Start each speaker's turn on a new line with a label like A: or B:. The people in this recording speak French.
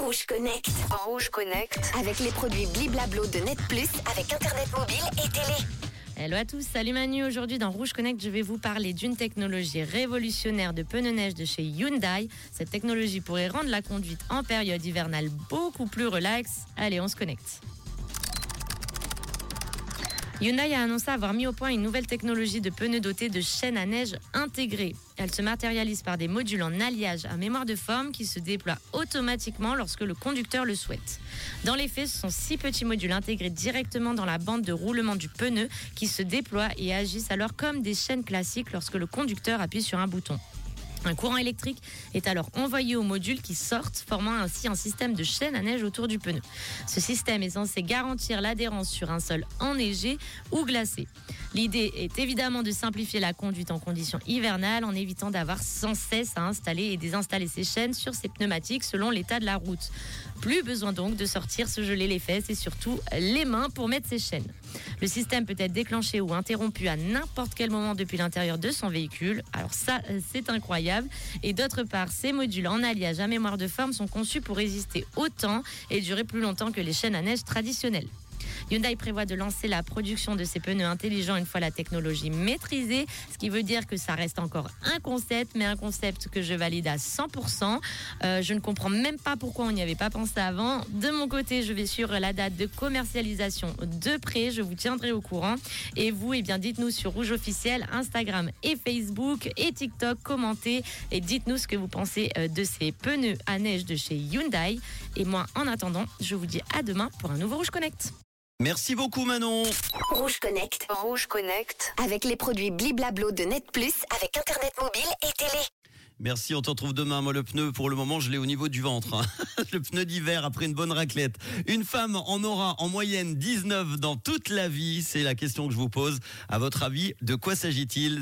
A: Rouge Connect.
B: Rouge Connect.
A: Avec les produits Bliblablo de Net Plus, avec Internet mobile et télé.
C: Hello à tous, salut Manu. Aujourd'hui dans Rouge Connect, je vais vous parler d'une technologie révolutionnaire de pneus neige de chez Hyundai. Cette technologie pourrait rendre la conduite en période hivernale beaucoup plus relaxe. Allez, on se connecte. Hyundai a annoncé avoir mis au point une nouvelle technologie de pneus dotés de chaînes à neige intégrées. Elle se matérialise par des modules en alliage à mémoire de forme qui se déploient automatiquement lorsque le conducteur le souhaite. Dans les faits, ce sont six petits modules intégrés directement dans la bande de roulement du pneu qui se déploient et agissent alors comme des chaînes classiques lorsque le conducteur appuie sur un bouton. Un courant électrique est alors envoyé aux modules qui sortent, formant ainsi un système de chaîne à neige autour du pneu. Ce système est censé garantir l'adhérence sur un sol enneigé ou glacé. L'idée est évidemment de simplifier la conduite en conditions hivernales en évitant d'avoir sans cesse à installer et désinstaller ces chaînes sur ces pneumatiques selon l'état de la route. Plus besoin donc de sortir se geler les fesses et surtout les mains pour mettre ces chaînes. Le système peut être déclenché ou interrompu à n'importe quel moment depuis l'intérieur de son véhicule. Alors ça, c'est incroyable. Et d'autre part, ces modules en alliage à mémoire de forme sont conçus pour résister autant et durer plus longtemps que les chaînes à neige traditionnelles. Hyundai prévoit de lancer la production de ces pneus intelligents une fois la technologie maîtrisée, ce qui veut dire que ça reste encore un concept, mais un concept que je valide à 100%. Euh, je ne comprends même pas pourquoi on n'y avait pas pensé avant. De mon côté, je vais suivre la date de commercialisation de près. Je vous tiendrai au courant. Et vous, eh bien, dites-nous sur Rouge Officiel, Instagram et Facebook et TikTok, commentez et dites-nous ce que vous pensez euh, de ces pneus à neige de chez Hyundai. Et moi, en attendant, je vous dis à demain pour un nouveau Rouge Connect.
D: Merci beaucoup Manon.
A: Rouge Connect.
B: Rouge Connect.
A: Avec les produits Bliblablo de Net Plus, avec Internet mobile et télé.
D: Merci, on te retrouve demain. Moi, le pneu, pour le moment, je l'ai au niveau du ventre. hein. le pneu d'hiver après une bonne raclette. Une femme en aura en moyenne 19 dans toute la vie. C'est la question que je vous pose. À votre avis, de quoi s'agit-il?